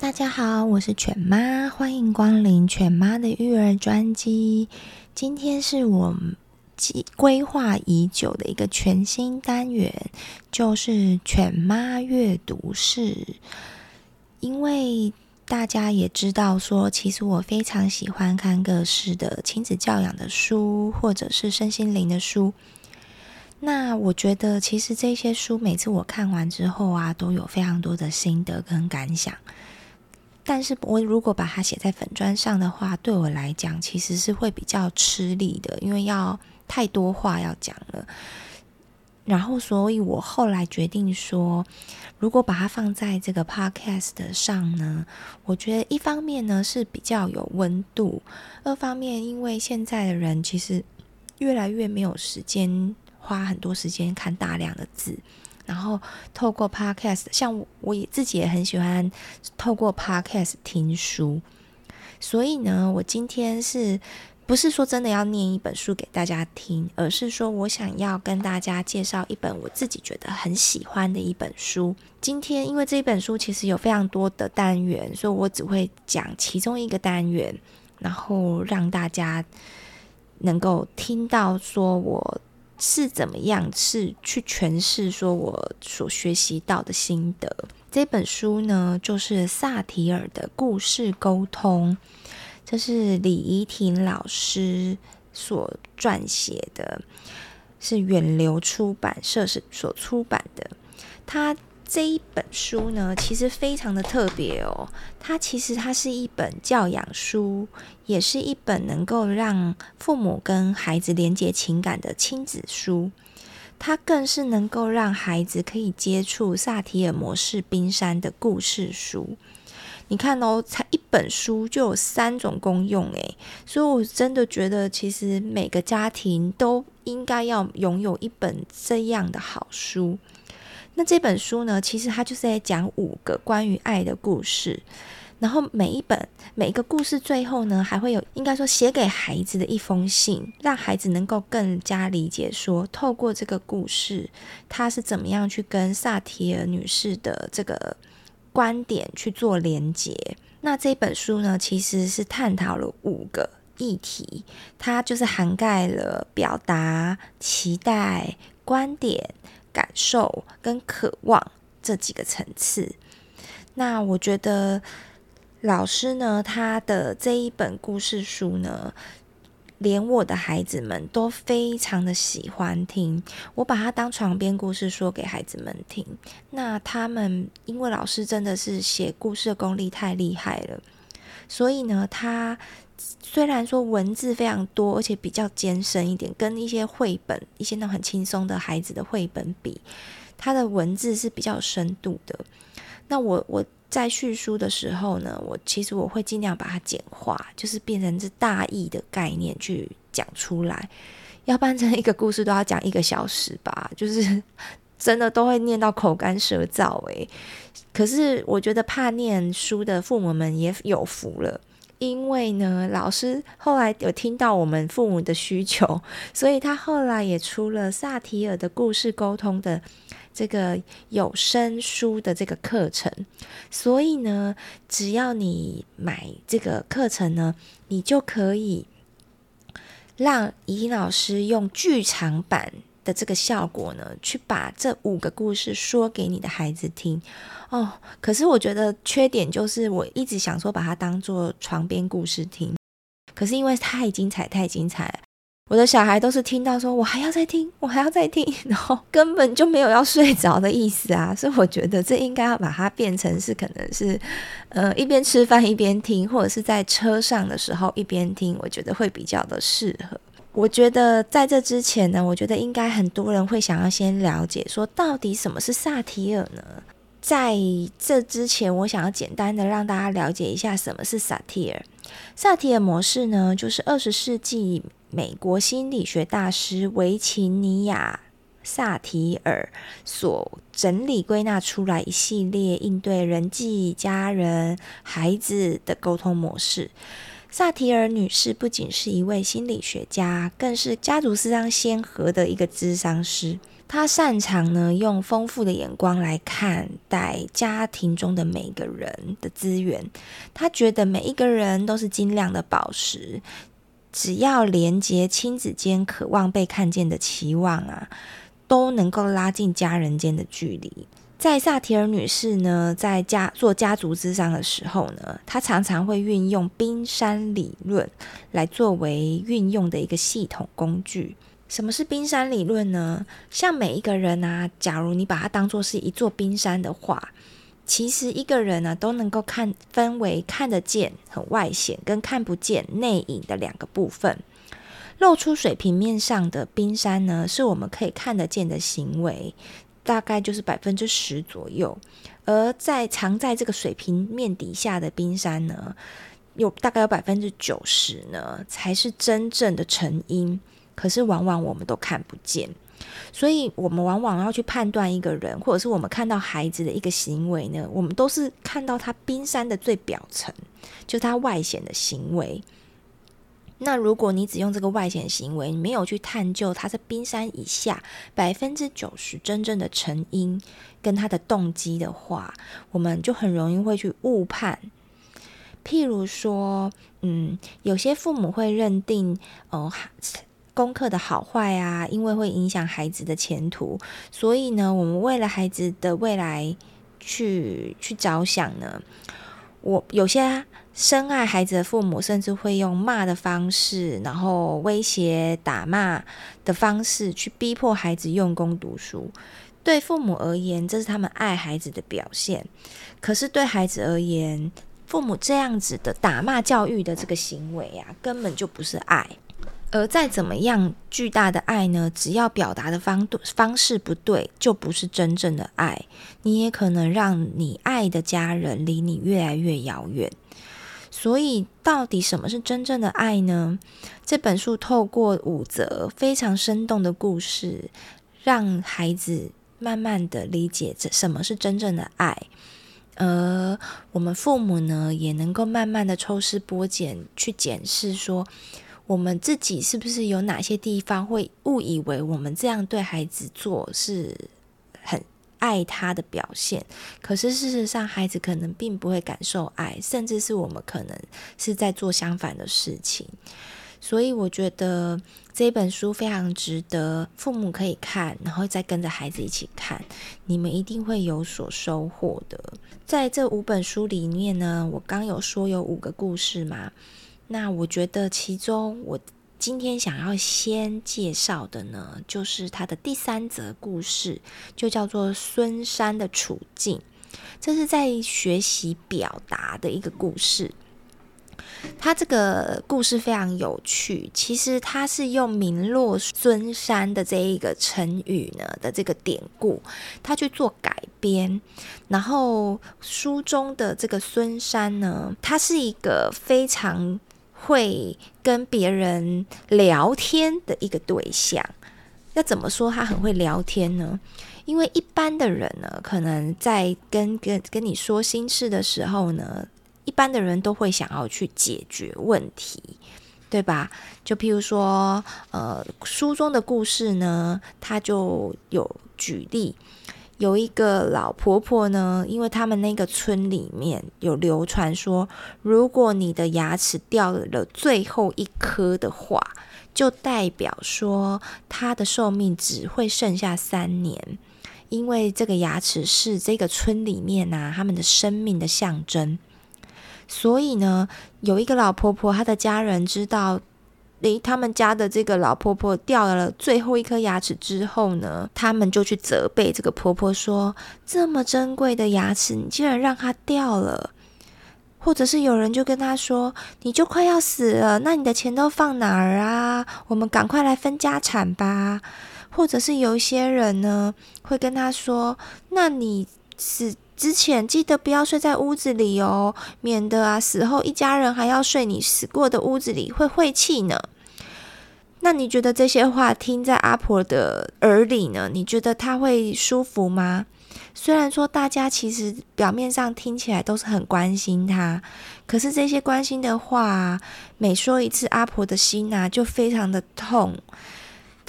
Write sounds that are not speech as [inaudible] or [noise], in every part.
大家好，我是犬妈，欢迎光临犬妈的育儿专辑。今天是我计规划已久的一个全新单元，就是犬妈阅读室。因为大家也知道说，其实我非常喜欢看各式的亲子教养的书，或者是身心灵的书。那我觉得，其实这些书每次我看完之后啊，都有非常多的心得跟感想。但是我如果把它写在粉砖上的话，对我来讲其实是会比较吃力的，因为要太多话要讲了。然后，所以我后来决定说，如果把它放在这个 podcast 上呢，我觉得一方面呢是比较有温度，二方面因为现在的人其实越来越没有时间花很多时间看大量的字。然后透过 Podcast，像我，也自己也很喜欢透过 Podcast 听书。所以呢，我今天是不是说真的要念一本书给大家听，而是说我想要跟大家介绍一本我自己觉得很喜欢的一本书。今天因为这一本书其实有非常多的单元，所以我只会讲其中一个单元，然后让大家能够听到说我。是怎么样？是去诠释说我所学习到的心得。这本书呢，就是萨提尔的故事沟通，这是李怡婷老师所撰写的，是远流出版社是所出版的。他。这一本书呢，其实非常的特别哦。它其实它是一本教养书，也是一本能够让父母跟孩子连接情感的亲子书。它更是能够让孩子可以接触萨提尔模式冰山的故事书。你看哦，才一本书就有三种功用诶，所以我真的觉得，其实每个家庭都应该要拥有一本这样的好书。那这本书呢，其实它就是在讲五个关于爱的故事，然后每一本每一个故事最后呢，还会有应该说写给孩子的一封信，让孩子能够更加理解说，透过这个故事，他是怎么样去跟萨提尔女士的这个观点去做连接。那这本书呢，其实是探讨了五个议题，它就是涵盖了表达、期待、观点。感受跟渴望这几个层次，那我觉得老师呢，他的这一本故事书呢，连我的孩子们都非常的喜欢听。我把它当床边故事说给孩子们听。那他们因为老师真的是写故事的功力太厉害了，所以呢，他。虽然说文字非常多，而且比较艰深一点，跟一些绘本、一些那种很轻松的孩子的绘本比，它的文字是比较有深度的。那我我在叙述的时候呢，我其实我会尽量把它简化，就是变成是大意的概念去讲出来，要不然这一个故事都要讲一个小时吧，就是 [laughs] 真的都会念到口干舌燥诶。可是我觉得怕念书的父母们也有福了。因为呢，老师后来有听到我们父母的需求，[laughs] 所以他后来也出了萨提尔的故事沟通的这个有声书的这个课程。所以呢，只要你买这个课程呢，你就可以让怡婷老师用剧场版的这个效果呢，去把这五个故事说给你的孩子听。哦，可是我觉得缺点就是，我一直想说把它当做床边故事听，可是因为太精彩，太精彩，我的小孩都是听到说我还要再听，我还要再听，[laughs] 然后根本就没有要睡着的意思啊，所以我觉得这应该要把它变成是可能是，呃，一边吃饭一边听，或者是在车上的时候一边听，我觉得会比较的适合。我觉得在这之前呢，我觉得应该很多人会想要先了解说，到底什么是萨提尔呢？在这之前，我想要简单的让大家了解一下什么是萨提尔。萨提尔模式呢，就是二十世纪美国心理学大师维琴尼亚·萨提尔所整理归纳出来一系列应对人际、家人、孩子的沟通模式。萨提尔女士不仅是一位心理学家，更是家族咨商先河的一个咨商师。她擅长呢，用丰富的眼光来看待家庭中的每个人的资源。她觉得每一个人都是精亮的宝石，只要连接亲子间渴望被看见的期望啊，都能够拉近家人间的距离。在萨提尔女士呢，在家做家族之上的时候呢，她常常会运用冰山理论来作为运用的一个系统工具。什么是冰山理论呢？像每一个人啊，假如你把它当作是一座冰山的话，其实一个人呢、啊、都能够看分为看得见、很外显跟看不见、内隐的两个部分。露出水平面上的冰山呢，是我们可以看得见的行为。大概就是百分之十左右，而在藏在这个水平面底下的冰山呢，有大概有百分之九十呢，才是真正的成因。可是往往我们都看不见，所以我们往往要去判断一个人，或者是我们看到孩子的一个行为呢，我们都是看到他冰山的最表层，就他外显的行为。那如果你只用这个外显行为，你没有去探究它在冰山以下百分之九十真正的成因跟他的动机的话，我们就很容易会去误判。譬如说，嗯，有些父母会认定，哦，功课的好坏啊，因为会影响孩子的前途，所以呢，我们为了孩子的未来去去着想呢，我有些。深爱孩子的父母，甚至会用骂的方式，然后威胁、打骂的方式去逼迫孩子用功读书。对父母而言，这是他们爱孩子的表现；可是对孩子而言，父母这样子的打骂教育的这个行为啊，根本就不是爱。而再怎么样巨大的爱呢？只要表达的方方式不对，就不是真正的爱。你也可能让你爱的家人离你越来越遥远。所以，到底什么是真正的爱呢？这本书透过五则非常生动的故事，让孩子慢慢的理解这什么是真正的爱，而我们父母呢，也能够慢慢的抽丝剥茧，去检视说，我们自己是不是有哪些地方会误以为我们这样对孩子做是。爱他的表现，可是事实上，孩子可能并不会感受爱，甚至是我们可能是在做相反的事情。所以，我觉得这本书非常值得父母可以看，然后再跟着孩子一起看，你们一定会有所收获的。在这五本书里面呢，我刚有说有五个故事嘛，那我觉得其中我。今天想要先介绍的呢，就是他的第三则故事，就叫做孙山的处境。这是在学习表达的一个故事。他这个故事非常有趣，其实他是用“名落孙山”的这一个成语呢的这个典故，他去做改编。然后书中的这个孙山呢，他是一个非常。会跟别人聊天的一个对象，要怎么说他很会聊天呢？因为一般的人呢，可能在跟跟跟你说心事的时候呢，一般的人都会想要去解决问题，对吧？就譬如说，呃，书中的故事呢，他就有举例。有一个老婆婆呢，因为他们那个村里面有流传说，如果你的牙齿掉了最后一颗的话，就代表说他的寿命只会剩下三年，因为这个牙齿是这个村里面啊他们的生命的象征。所以呢，有一个老婆婆，她的家人知道。诶，他们家的这个老婆婆掉了最后一颗牙齿之后呢，他们就去责备这个婆婆说：“这么珍贵的牙齿，你竟然让它掉了。”或者是有人就跟他说：“你就快要死了，那你的钱都放哪儿啊？我们赶快来分家产吧。”或者是有一些人呢，会跟他说：“那你死之前记得不要睡在屋子里哦，免得啊死后一家人还要睡你死过的屋子里，会晦气呢。”那你觉得这些话听在阿婆的耳里呢？你觉得他会舒服吗？虽然说大家其实表面上听起来都是很关心他，可是这些关心的话，每说一次，阿婆的心啊就非常的痛。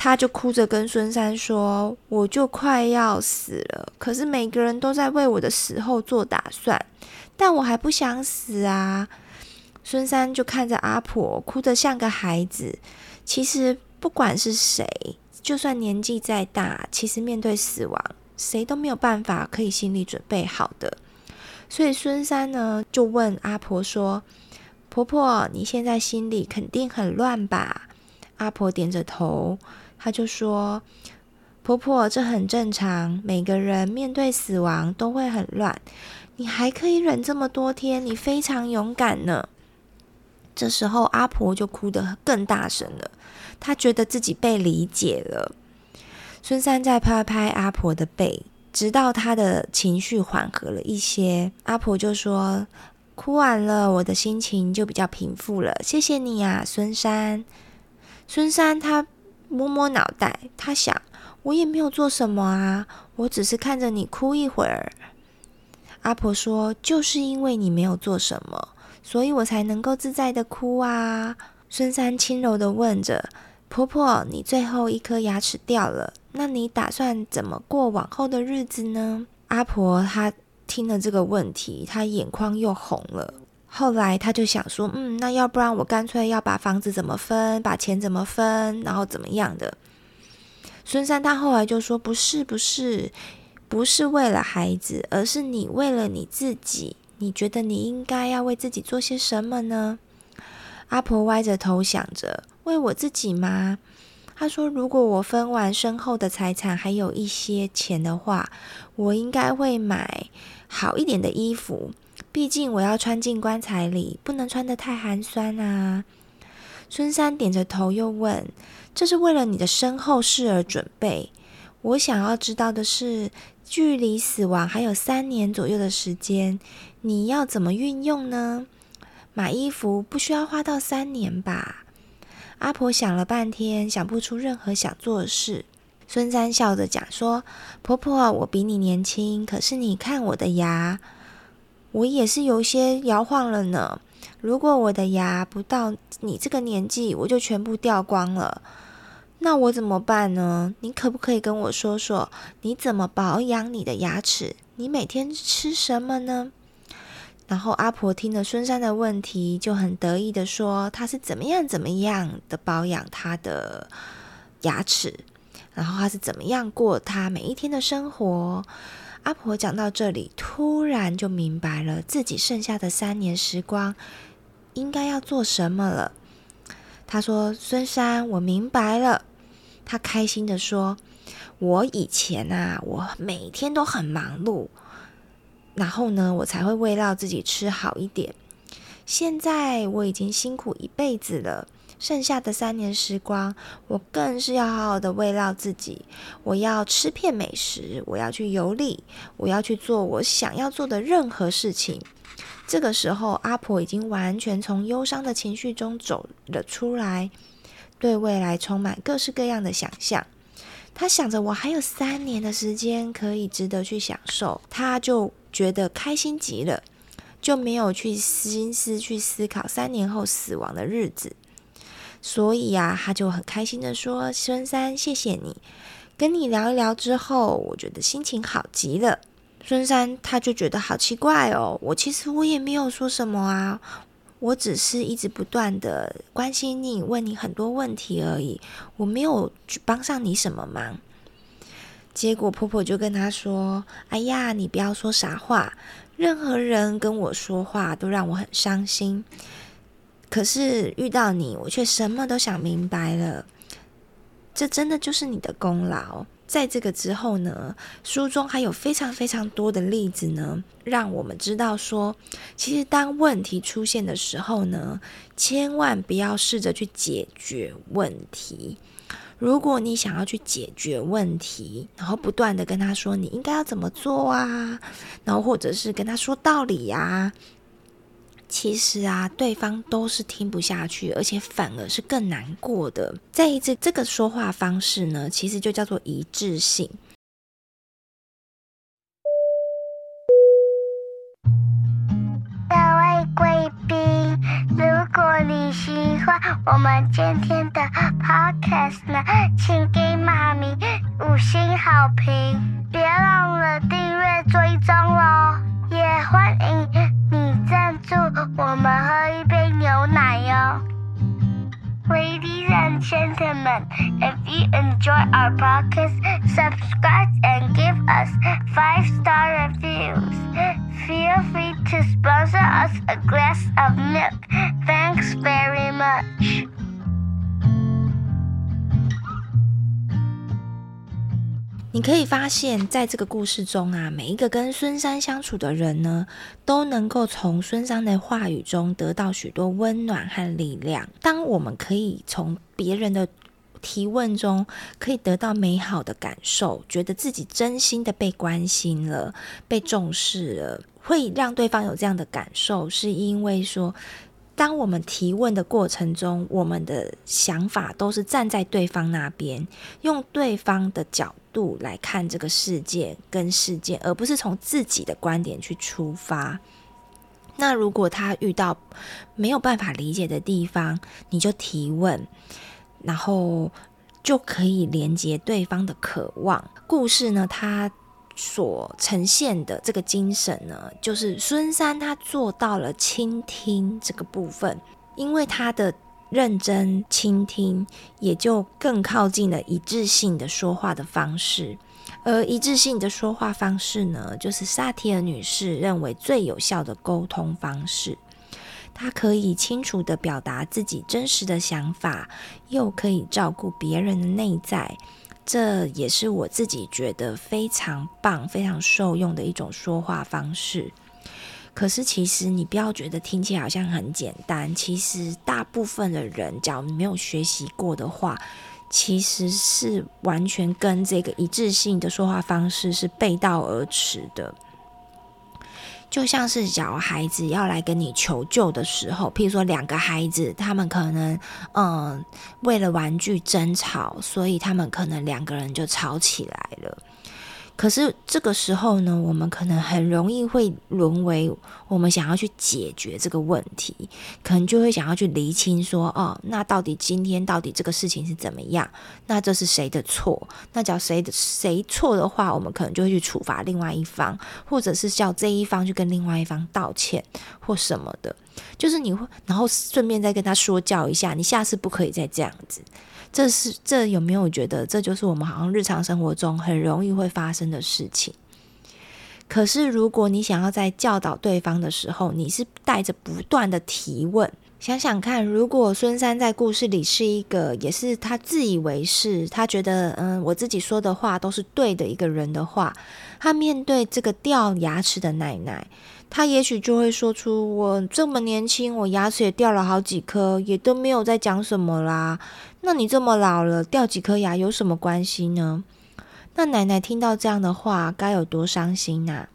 他就哭着跟孙山说：“我就快要死了，可是每个人都在为我的死后做打算，但我还不想死啊。”孙山就看着阿婆，哭得像个孩子。其实不管是谁，就算年纪再大，其实面对死亡，谁都没有办法可以心理准备好的。所以孙山呢就问阿婆说：“婆婆，你现在心里肯定很乱吧？”阿婆点着头。她就说：“婆婆，这很正常，每个人面对死亡都会很乱。你还可以忍这么多天，你非常勇敢呢。”这时候，阿婆就哭得更大声了。她觉得自己被理解了。孙三在拍拍阿婆的背，直到她的情绪缓和了一些，阿婆就说：“哭完了，我的心情就比较平复了。谢谢你啊，孙三。”孙三他。摸摸脑袋，他想：我也没有做什么啊，我只是看着你哭一会儿。阿婆说：“就是因为你没有做什么，所以我才能够自在的哭啊。”孙三轻柔的问着：“婆婆，你最后一颗牙齿掉了，那你打算怎么过往后的日子呢？”阿婆她听了这个问题，她眼眶又红了。后来他就想说，嗯，那要不然我干脆要把房子怎么分，把钱怎么分，然后怎么样的？孙三他后来就说，不是，不是，不是为了孩子，而是你为了你自己，你觉得你应该要为自己做些什么呢？阿婆歪着头想着，为我自己吗？他说，如果我分完身后的财产还有一些钱的话，我应该会买好一点的衣服。毕竟我要穿进棺材里，不能穿得太寒酸啊。孙三点着头，又问：“这是为了你的身后事而准备？我想要知道的是，距离死亡还有三年左右的时间，你要怎么运用呢？买衣服不需要花到三年吧？”阿婆想了半天，想不出任何想做的事。孙三笑着讲说：“婆婆，我比你年轻，可是你看我的牙。”我也是有些摇晃了呢。如果我的牙不到你这个年纪，我就全部掉光了，那我怎么办呢？你可不可以跟我说说，你怎么保养你的牙齿？你每天吃什么呢？然后阿婆听了孙山的问题，就很得意的说，他是怎么样怎么样的保养他的牙齿，然后他是怎么样过他每一天的生活。阿婆讲到这里，突然就明白了自己剩下的三年时光应该要做什么了。她说：“孙三，我明白了。”她开心地说：“我以前啊，我每天都很忙碌，然后呢，我才会为了自己吃好一点。现在我已经辛苦一辈子了。”剩下的三年时光，我更是要好好的慰劳自己。我要吃遍美食，我要去游历，我要去做我想要做的任何事情。这个时候，阿婆已经完全从忧伤的情绪中走了出来，对未来充满各式各样的想象。她想着，我还有三年的时间可以值得去享受，她就觉得开心极了，就没有去心思去思考三年后死亡的日子。所以呀、他就很开心的说：“孙三，谢谢你，跟你聊一聊之后，我觉得心情好极了。”孙三他就觉得好奇怪哦，我其实我也没有说什么啊，我只是一直不断的关心你，问你很多问题而已，我没有去帮上你什么忙。结果婆婆就跟他说：“哎呀，你不要说傻话，任何人跟我说话都让我很伤心。”可是遇到你，我却什么都想明白了。这真的就是你的功劳。在这个之后呢，书中还有非常非常多的例子呢，让我们知道说，其实当问题出现的时候呢，千万不要试着去解决问题。如果你想要去解决问题，然后不断的跟他说你应该要怎么做啊，然后或者是跟他说道理呀，其实啊，对方都是听不下去，而且反而是更难过的。再一次，这个说话方式呢，其实就叫做一致性。各位贵宾，如果你喜欢我们今天的 podcast 呢？请给妈咪五星好评，别忘了订阅追踪哦。也欢迎你赞助我们喝一杯牛奶哟。Ladies and gentlemen, if you enjoy our podcast, subscribe and give us five star reviews. Feel free to sponsor us a glass of milk. Thanks very much. 你可以发现，在这个故事中啊，每一个跟孙山相处的人呢，都能够从孙山的话语中得到许多温暖和力量。当我们可以从别人的提问中，可以得到美好的感受，觉得自己真心的被关心了、被重视了，会让对方有这样的感受，是因为说，当我们提问的过程中，我们的想法都是站在对方那边，用对方的角度来看这个世界跟事件，而不是从自己的观点去出发。那如果他遇到没有办法理解的地方，你就提问，然后就可以连接对方的渴望。故事呢，它。所呈现的这个精神呢，就是孙山他做到了倾听这个部分，因为他的认真倾听，也就更靠近了一致性的说话的方式。而一致性的说话方式呢，就是萨提尔女士认为最有效的沟通方式。她可以清楚地表达自己真实的想法，又可以照顾别人的内在。这也是我自己觉得非常棒、非常受用的一种说话方式。可是，其实你不要觉得听起来好像很简单。其实，大部分的人，假如你没有学习过的话，其实是完全跟这个一致性的说话方式是背道而驰的。就像是小孩子要来跟你求救的时候，譬如说两个孩子，他们可能嗯为了玩具争吵，所以他们可能两个人就吵起来了。可是这个时候呢，我们可能很容易会沦为我们想要去解决这个问题，可能就会想要去厘清说，哦，那到底今天到底这个事情是怎么样？那这是谁的错？那叫谁的谁错的话，我们可能就会去处罚另外一方，或者是叫这一方去跟另外一方道歉或什么的。就是你会，然后顺便再跟他说教一下，你下次不可以再这样子。这是这有没有觉得这就是我们好像日常生活中很容易会发生的事情？可是如果你想要在教导对方的时候，你是带着不断的提问，想想看，如果孙山在故事里是一个也是他自以为是，他觉得嗯我自己说的话都是对的一个人的话，他面对这个掉牙齿的奶奶。他也许就会说出：“我这么年轻，我牙齿也掉了好几颗，也都没有在讲什么啦。那你这么老了，掉几颗牙有什么关系呢？”那奶奶听到这样的话，该有多伤心呐！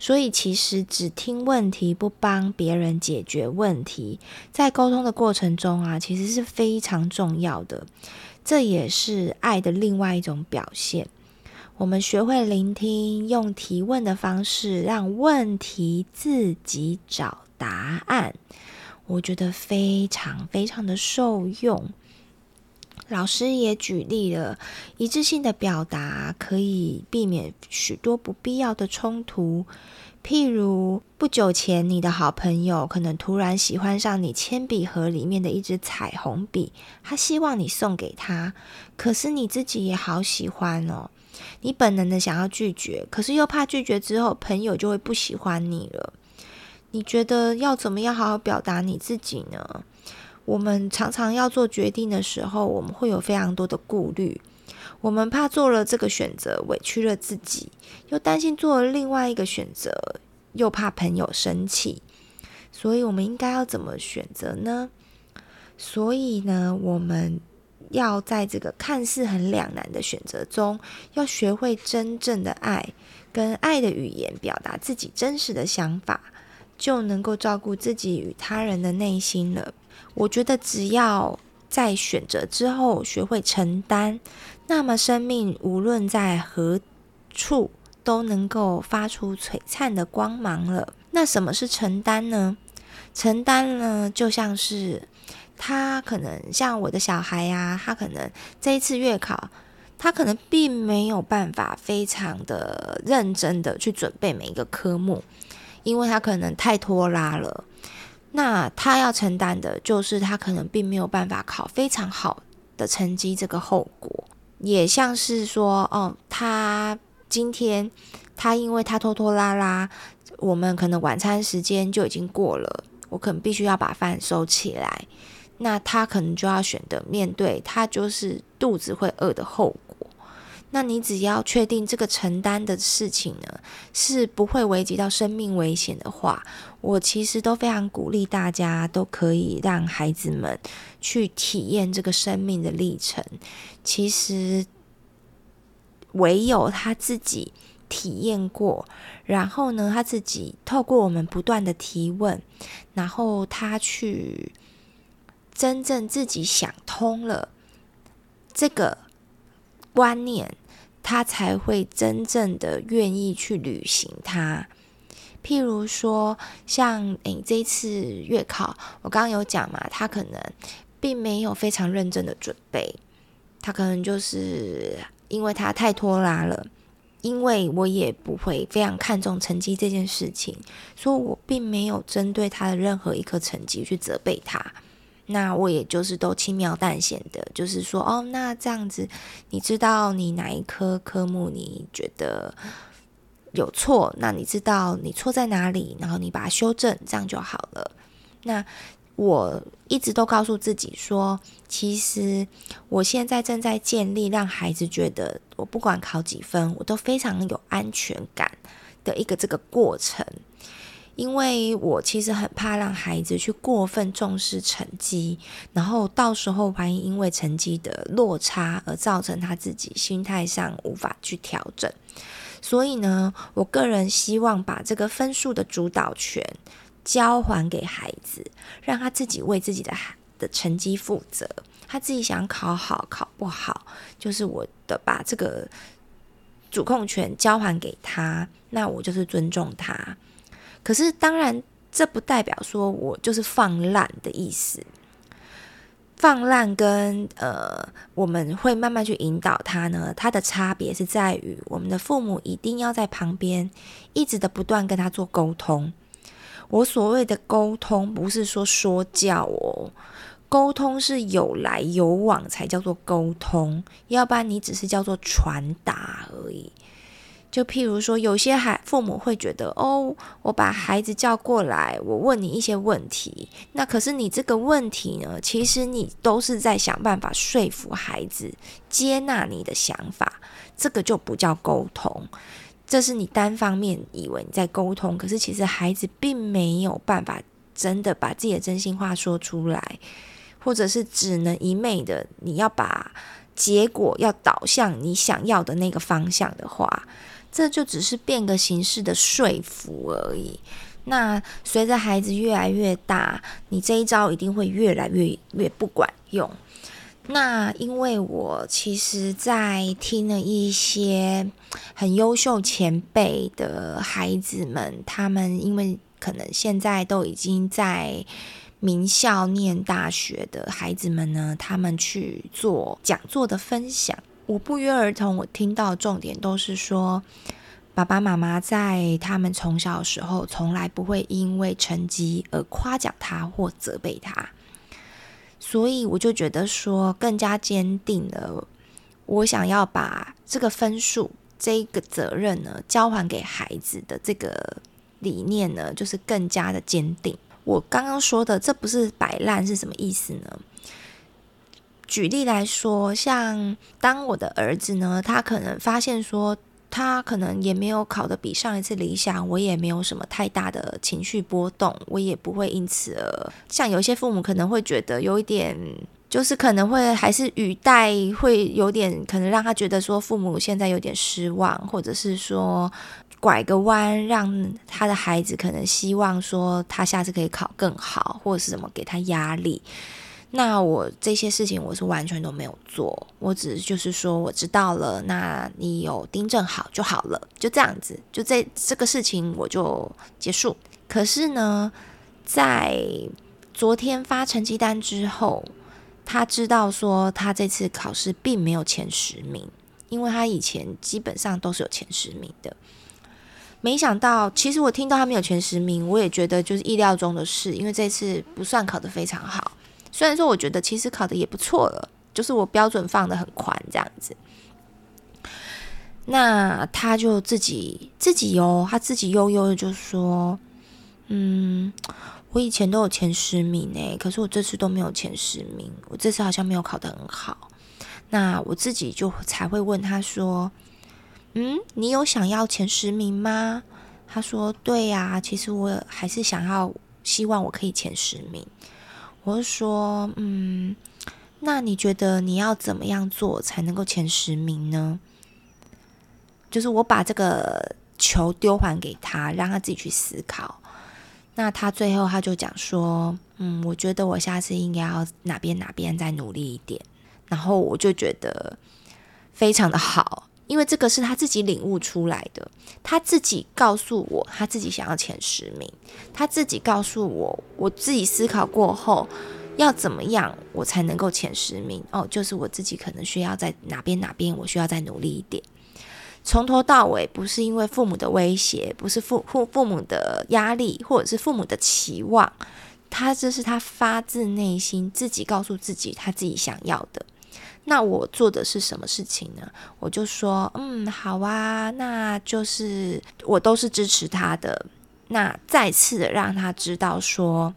所以，其实只听问题，不帮别人解决问题，在沟通的过程中啊，其实是非常重要的。这也是爱的另外一种表现。我们学会聆听，用提问的方式让问题自己找答案，我觉得非常非常的受用。老师也举例了，一致性的表达可以避免许多不必要的冲突。譬如不久前，你的好朋友可能突然喜欢上你铅笔盒里面的一支彩虹笔，他希望你送给他，可是你自己也好喜欢哦。你本能的想要拒绝，可是又怕拒绝之后朋友就会不喜欢你了。你觉得要怎么样好好表达你自己呢？我们常常要做决定的时候，我们会有非常多的顾虑。我们怕做了这个选择委屈了自己，又担心做了另外一个选择，又怕朋友生气，所以我们应该要怎么选择呢？所以呢，我们要在这个看似很两难的选择中，要学会真正的爱，跟爱的语言表达自己真实的想法，就能够照顾自己与他人的内心了。我觉得只要在选择之后学会承担，那么生命无论在何处都能够发出璀璨的光芒了。那什么是承担呢？承担呢，就像是他可能像我的小孩呀、他可能这一次月考，他可能并没有办法非常的认真的去准备每一个科目，因为他可能太拖拉了。那他要承担的就是他可能并没有办法考非常好的成绩，这个后果也像是说，哦，他今天他因为他拖拖拉拉，我们可能晚餐时间就已经过了，我可能必须要把饭收起来，那他可能就要选择面对他就是肚子会饿的后果。那你只要确定这个承担的事情呢，是不会危及到生命危险的话，我其实都非常鼓励大家都可以让孩子们去体验这个生命的历程。其实唯有他自己体验过，然后呢，他自己透过我们不断的提问，然后他去真正自己想通了这个观念。他才会真正的愿意去履行它。譬如说，像诶这一次月考，我刚刚有讲嘛，他可能并没有非常认真的准备，他可能就是因为他太拖拉了。因为我也不会非常看重成绩这件事情，所以我并没有针对他的任何一科成绩去责备他。那我也就是都轻描淡写的，就是说，哦，那这样子，你知道你哪一科科目你觉得有错？那你知道你错在哪里？然后你把它修正，这样就好了。那我一直都告诉自己说，其实我现在正在建立让孩子觉得，我不管考几分，我都非常有安全感的一个这个过程。因为我其实很怕让孩子去过分重视成绩，然后到时候万一因为成绩的落差而造成他自己心态上无法去调整，所以呢，我个人希望把这个分数的主导权交还给孩子，让他自己为自己的孩的成绩负责。他自己想考好考不好，就是我的把这个主控权交还给他，那我就是尊重他。可是，当然，这不代表说我就是放烂的意思。放烂跟呃，我们会慢慢去引导他呢。他的差别是在于，我们的父母一定要在旁边，一直的不断跟他做沟通。我所谓的沟通，不是说说教哦，沟通是有来有往才叫做沟通，要不然你只是叫做传达而已。就譬如说，有些孩父母会觉得，哦，我把孩子叫过来，我问你一些问题，那可是你这个问题呢，其实你都是在想办法说服孩子接纳你的想法，这个就不叫沟通，这是你单方面以为你在沟通，可是其实孩子并没有办法真的把自己的真心话说出来，或者是只能一昧的你要把结果要导向你想要的那个方向的话。这就只是变个形式的说服而已。那随着孩子越来越大，你这一招一定会越来越越不管用。那因为我其实，在听了一些很优秀前辈的孩子们，他们因为可能现在都已经在名校念大学的孩子们呢，他们去做讲座的分享。我不约而同，我听到重点都是说，爸爸妈妈在他们从小时候，从来不会因为成绩而夸奖他或责备他，所以我就觉得说，更加坚定了我想要把这个分数这个责任呢，交还给孩子的这个理念呢，就是更加的坚定。我刚刚说的这不是摆烂是什么意思呢？举例来说，像当我的儿子呢，他可能发现说，他可能也没有考得比上一次理想，我也没有什么太大的情绪波动，我也不会因此而像有些父母可能会觉得有一点，就是可能会还是语带会有点，可能让他觉得说父母现在有点失望，或者是说拐个弯让他的孩子可能希望说他下次可以考更好，或者是什么给他压力。那我这些事情我是完全都没有做，我只是就是说我知道了，那你有订正好就好了，就这样子，就这这个事情我就结束。可是呢，在昨天发成绩单之后，他知道说他这次考试并没有前十名，因为他以前基本上都是有前十名的。没想到，其实我听到他没有前十名，我也觉得就是意料中的事，因为这次不算考得非常好。虽然说，我觉得其实考的也不错了，就是我标准放得很宽这样子。那他就自己自己哟，他自己悠悠的就说：“嗯，我以前都有前十名诶，可是我这次都没有前十名，我这次好像没有考得很好。”那我自己就才会问他说：“嗯，你有想要前十名吗？”他说：“对呀，其实我还是想要，希望我可以前十名。”我就说，嗯，那你觉得你要怎么样做才能够前十名呢？就是我把这个球丢还给他，让他自己去思考。那他最后他就讲说，嗯，我觉得我下次应该要哪边哪边再努力一点。然后我就觉得非常的好。因为这个是他自己领悟出来的，他自己告诉我，他自己想要前十名，他自己告诉我，我自己思考过后要怎么样，我才能够前十名。哦，就是我自己可能需要在哪边哪边，我需要再努力一点。从头到尾不是因为父母的威胁，不是父父父母的压力，或者是父母的期望，他这是他发自内心自己告诉自己，他自己想要的。那我做的是什么事情呢？我就说，嗯，好啊，那就是我都是支持他的。那再次的让他知道说，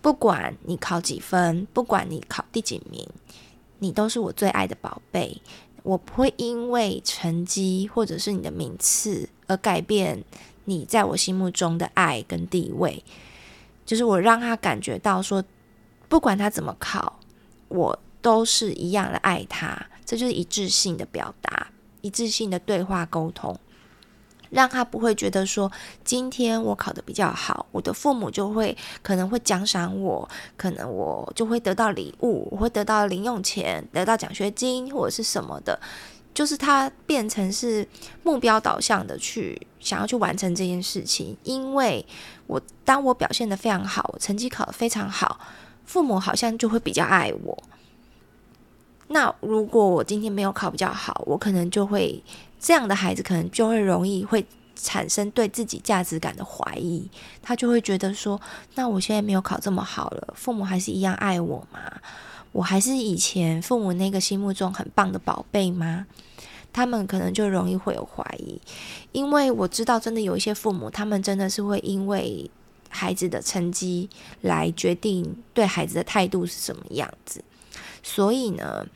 不管你考几分，不管你考第几名，你都是我最爱的宝贝。我不会因为成绩或者是你的名次而改变你在我心目中的爱跟地位。就是我让他感觉到说，不管他怎么考，我。都是一样的爱他，这就是一致性的表达，一致性的对话沟通，让他不会觉得说今天我考得比较好，我的父母就会可能会奖赏我，可能我就会得到礼物，我会得到零用钱，得到奖学金或者是什么的，就是他变成是目标导向的去想要去完成这件事情，因为我当我表现得非常好，我成绩考得非常好，父母好像就会比较爱我。那如果我今天没有考比较好，我可能就会这样的孩子可能就会容易会产生对自己价值感的怀疑，他就会觉得说，那我现在没有考这么好了，父母还是一样爱我吗？我还是以前父母那个心目中很棒的宝贝吗？他们可能就容易会有怀疑，因为我知道真的有一些父母，他们真的是会因为孩子的成绩来决定对孩子的态度是什么样子，所以呢。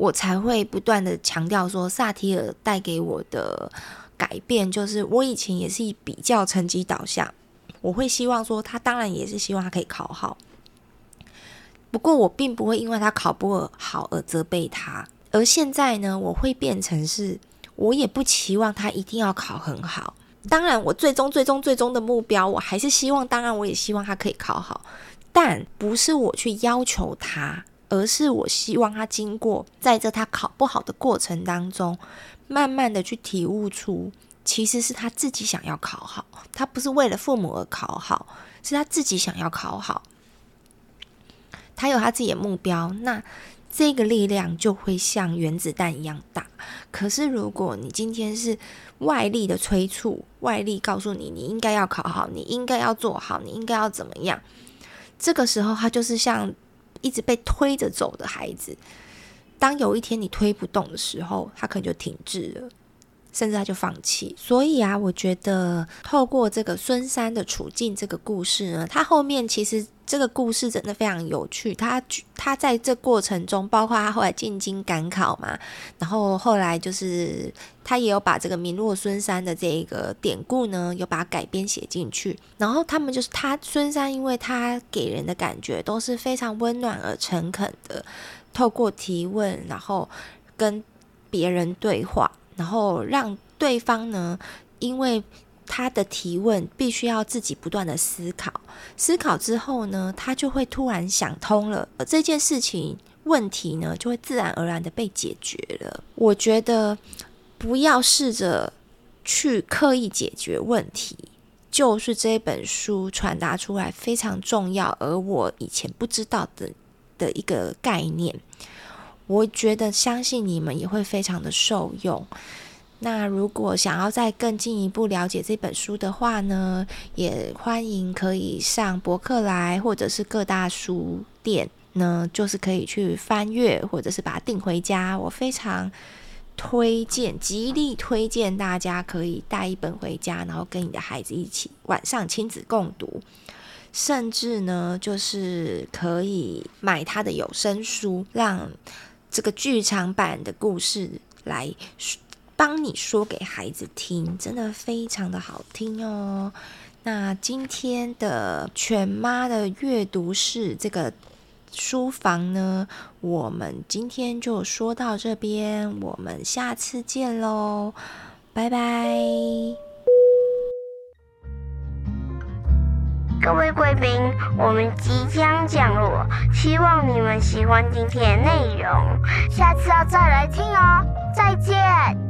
我才会不断的强调说，萨提尔带给我的改变，就是我以前也是以比较成绩导向，我会希望说，他当然也是希望他可以考好，不过我并不会因为他考不好而责备他，而现在呢，我会变成是，我也不期望他一定要考很好，当然，我最终最终最终的目标，我还是希望，当然我也希望他可以考好，但不是我去要求他。而是我希望他经过在这他考不好的过程当中，慢慢的去体悟出，其实是他自己想要考好，他不是为了父母而考好，是他自己想要考好，他有他自己的目标，那这个力量就会像原子弹一样大。可是如果你今天是外力的催促，外力告诉你你应该要考好，你应该要做好，你应该要怎么样，这个时候他就是像。一直被推着走的孩子，当有一天你推不动的时候，他可能就停滞了，甚至他就放弃。所以啊，我觉得透过这个孙三的处境这个故事呢，他后面其实这个故事真的非常有趣。他他在这过程中，包括他后来进京赶考嘛，然后后来就是他也有把这个名落孙山的这个典故呢，有把改编写进去。然后他们就是他孙山，因为他给人的感觉都是非常温暖而诚恳的，透过提问，然后跟别人对话，然后让对方呢，因为。他的提问必须要自己不断的思考，思考之后呢，他就会突然想通了，这件事情问题呢，就会自然而然的被解决了。我觉得不要试着去刻意解决问题，就是这本书传达出来非常重要，而我以前不知道的的一个概念。我觉得相信你们也会非常的受用。那如果想要再更进一步了解这本书的话呢，也欢迎可以上博客来或者是各大书店呢，就是可以去翻阅或者是把它订回家。我非常推荐，极力推荐大家可以带一本回家，然后跟你的孩子一起晚上亲子共读，甚至呢，就是可以买他的有声书，让这个剧场版的故事来。帮你说给孩子听，真的非常的好听哦。那今天的犬妈的阅读室这个书房呢，我们今天就说到这边，我们下次见喽，拜拜。各位贵宾，我们即将降落，希望你们喜欢今天的内容，下次要再来听哦。再见。